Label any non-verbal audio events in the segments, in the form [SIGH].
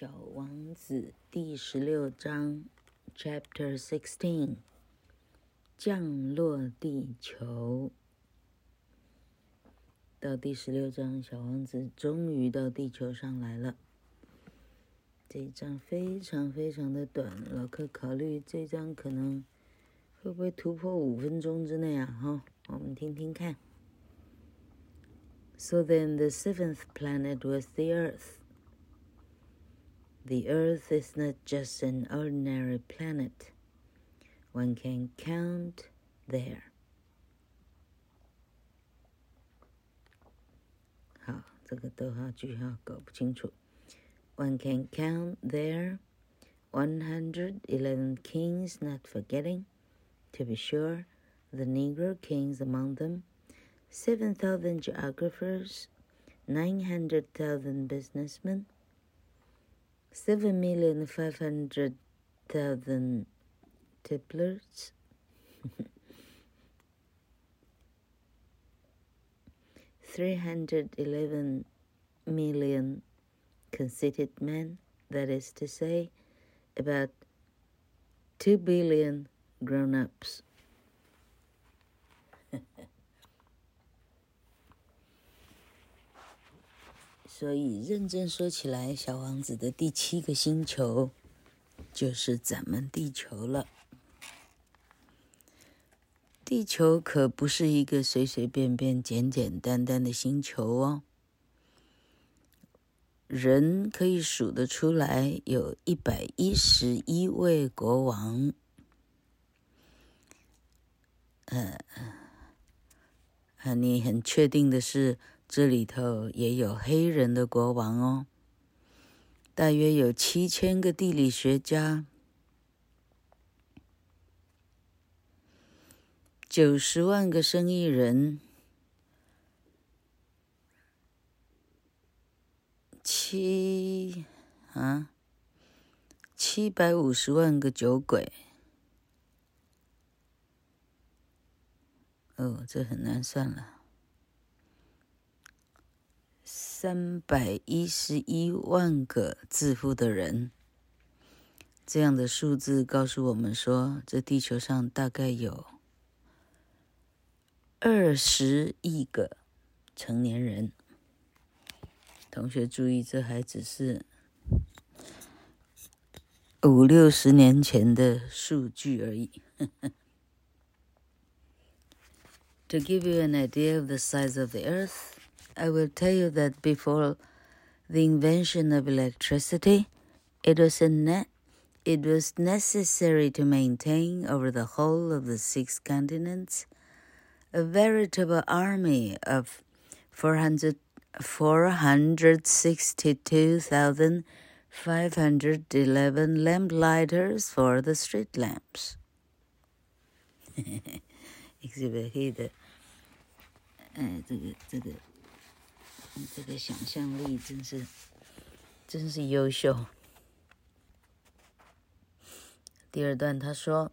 小王子第十六章，Chapter Sixteen，降落地球。到第十六章，小王子终于到地球上来了。这一章非常非常的短，老客考虑这一章可能会不会突破五分钟之内啊？哈，我们听听看。So then, the seventh planet was the Earth. The Earth is not just an ordinary planet. One can count there. 好，这个逗号句号搞不清楚。One can count there one hundred eleven kings, not forgetting, to be sure, the Negro kings among them, seven thousand geographers, nine hundred thousand businessmen. Seven million five hundred thousand tipplers, [LAUGHS] three hundred eleven million conceited men, that is to say, about two billion grown-ups. 所以认真说起来，小王子的第七个星球就是咱们地球了。地球可不是一个随随便便、简简单单的星球哦。人可以数得出来，有一百一十一位国王。嗯，啊，你很确定的是？这里头也有黑人的国王哦，大约有七千个地理学家，九十万个生意人，七啊，七百五十万个酒鬼。哦，这很难算了。三百一十一万个致富的人，这样的数字告诉我们说，这地球上大概有二十亿个成年人。同学注意，这还只是五六十年前的数据而已。[LAUGHS] To give you an idea of the size of the Earth. I will tell you that before the invention of electricity, it was a net, it was necessary to maintain over the whole of the six continents a veritable army of 400, 462,511 lamplighters for the street lamps. [LAUGHS] Exhibit here. 哎，这个这个。 你这个想象力真是，真是优秀。第二段他说：“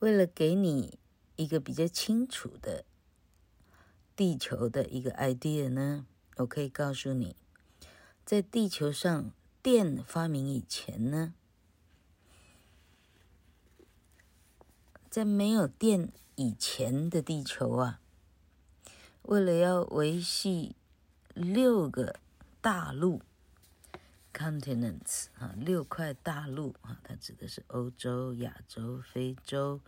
为了给你一个比较清楚的地球的一个 idea 呢，我可以告诉你，在地球上电发明以前呢，在没有电以前的地球啊。”为了要维系六个大陆 （continents） 啊，六块大陆啊，它指的是欧洲、亚洲、非洲、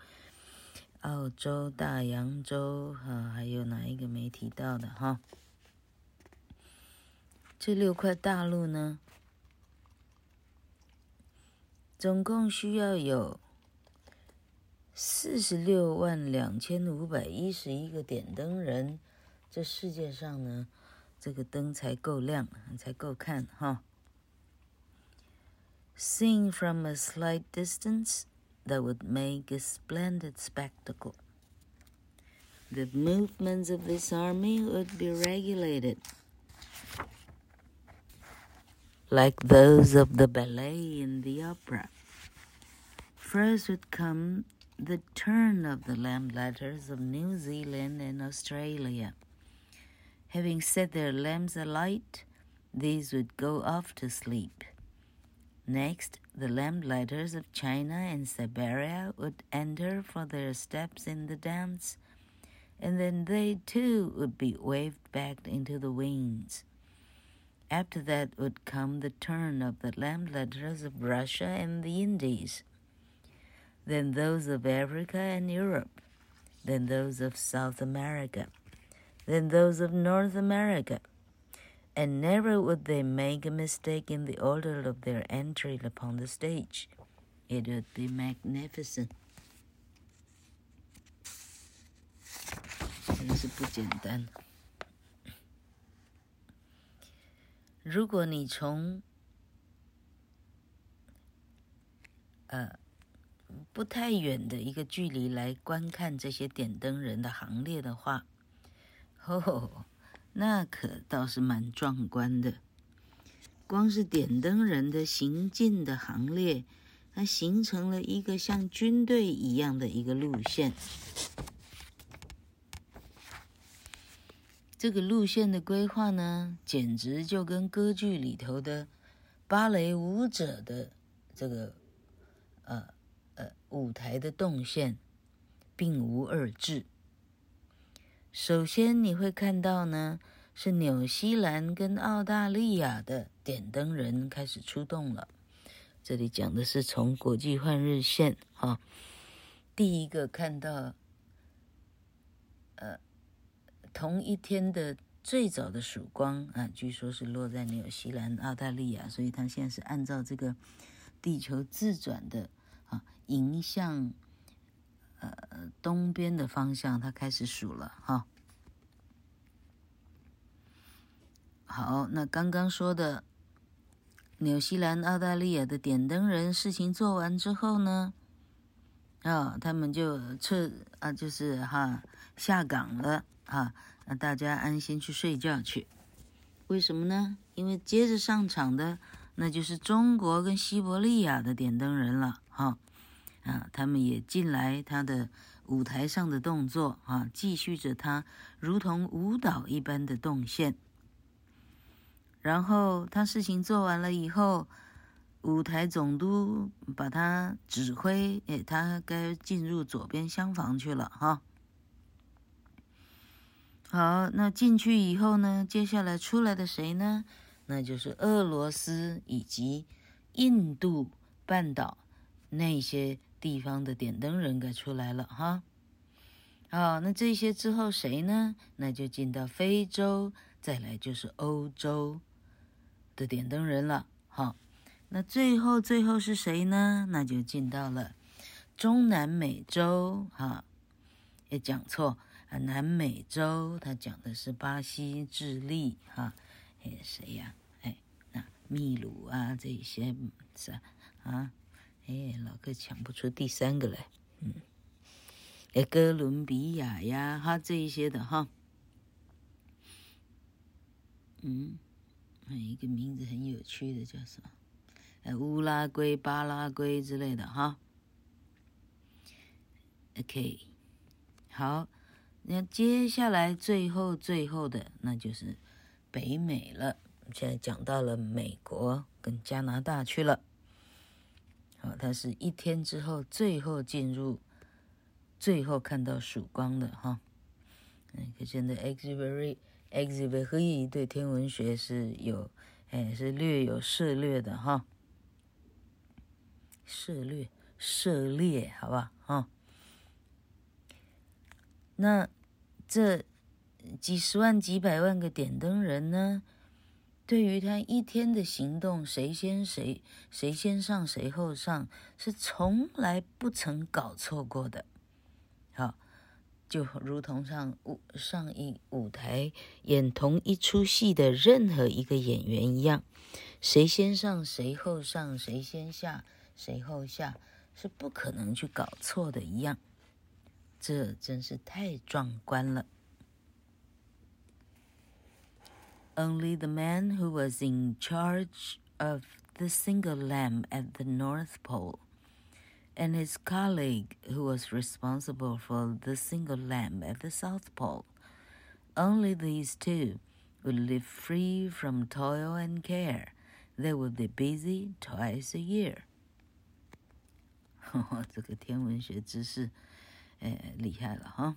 澳洲、大洋洲啊，还有哪一个没提到的哈？这六块大陆呢，总共需要有四十六万两千五百一十一个点灯人。这世界上呢，这个灯才够亮，才够看哈。Seen from a slight distance, that would make a splendid spectacle. The movements of this army would be regulated, like those of the ballet in the opera. First would come the turn of the lamplighters of New Zealand and Australia. Having set their lamps alight, these would go off to sleep. Next, the lamplighters of China and Siberia would enter for their steps in the dance, and then they too would be waved back into the winds. After that would come the turn of the lamplighters of Russia and the Indies, then those of Africa and Europe, then those of South America, then those of North America and never would they make a mistake in the order of their entry upon the stage. It would be magnificent. 真是不简单。如果你从呃不太远的一个距离来观看这些点灯人的行列的话， 哦。[LAUGHS] 那可倒是蛮壮观的，光是点灯人的行进的行列，它形成了一个像军队一样的一个路线。这个路线的规划呢，简直就跟歌剧里头的芭蕾舞者的这个呃呃舞台的动线并无二致。首先你会看到呢，是纽西兰跟澳大利亚的点灯人开始出动了。这里讲的是从国际换日线哈，第一个看到，呃，同一天的最早的曙光啊，据说是落在纽西兰、澳大利亚，所以它现在是按照这个地球自转的啊，迎向。呃，东边的方向，它开始数了哈。好，那刚刚说的纽西兰、澳大利亚的点灯人事情做完之后呢，啊，他们就撤啊，就是哈下岗了啊，那大家安心去睡觉去。为什么呢？因为接着上场的那就是中国跟西伯利亚的点灯人了哈。啊，他们也进来他的舞台上的动作啊，继续着他如同舞蹈一般的动线。然后他事情做完了以后，舞台总督把他指挥，哎，他该进入左边厢房去了哈。好，那进去以后呢，接下来出来的谁呢？那就是俄罗斯以及印度半岛那些。地方的点灯人该出来了哈，好，那这些之后谁呢？那就进到非洲，再来就是欧洲的点灯人了。好，那最后最后是谁呢？那就进到了中南美洲。哈，也讲错啊，南美洲他讲的是巴西、智利。哈，哎，谁呀？哎，那秘鲁啊，这些是啊。哎，老哥抢不出第三个来，嗯，哎，哥伦比亚呀，哈，这一些的哈，嗯，还有一个名字很有趣的叫什么？哎，乌拉圭、巴拉圭之类的哈。OK，好，那接下来最后最后的那就是北美了，现在讲到了美国跟加拿大去了。啊，它是一天之后最后进入，最后看到曙光的哈。嗯，可见的 Exupery Exupery 对天文学是有，哎，是略有涉猎的哈。涉猎，涉猎，好吧，哈。那这几十万、几百万个点灯人呢？对于他一天的行动，谁先谁谁先上谁后上，是从来不曾搞错过的。好，就如同上舞上一舞台演同一出戏的任何一个演员一样，谁先上谁后上，谁先下谁后下，是不可能去搞错的一样。这真是太壮观了。Only the man who was in charge of the single lamp at the North Pole and his colleague who was responsible for the single lamp at the South Pole, only these two would live free from toil and care they will be busy twice a year。[LAUGHS] 这个天文学知识，哎，厉害了哈！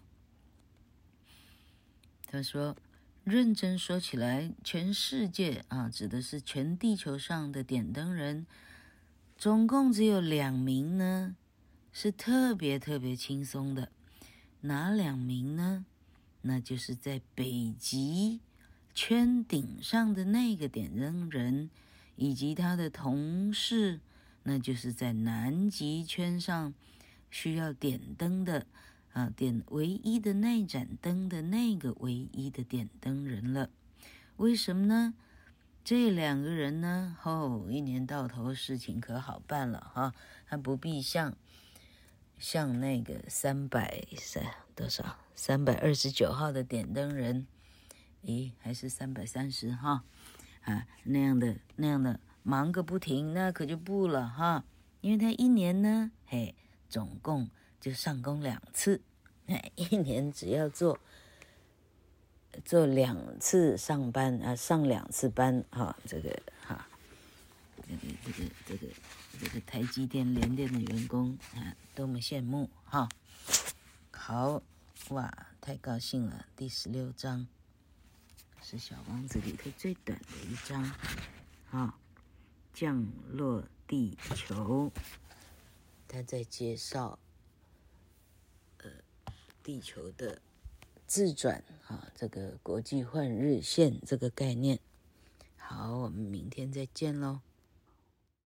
他说， 认真说起来，全世界啊，指的是全地球上的点灯人，总共只有两名呢，是特别特别轻松的。哪两名呢？那就是在北极圈顶上的那个点灯人，以及他的同事，那就是在南极圈上需要点灯的啊，点唯一的那盏灯的那个唯一的点灯人了。为什么呢？这两个人呢，哦，一年到头事情可好办了哈，他不必像。像那个三百三多少三百二十九号的点灯人，咦，还是三百三十哈啊那样的那样的忙个不停，那可就不了哈，因为他一年呢，嘿，总共就上工两次，哎，[LAUGHS] 一年只要做做两次上班啊，上两次班哈，这个哈，这个这个这个。这个台积电、联电的员工啊，多么羡慕哈！好哇，太高兴了。第十六章是《小王子》里头最短的一章，哈，降落地球。他在介绍地球的自转啊，这个国际换日线这个概念。好，我们明天再见喽。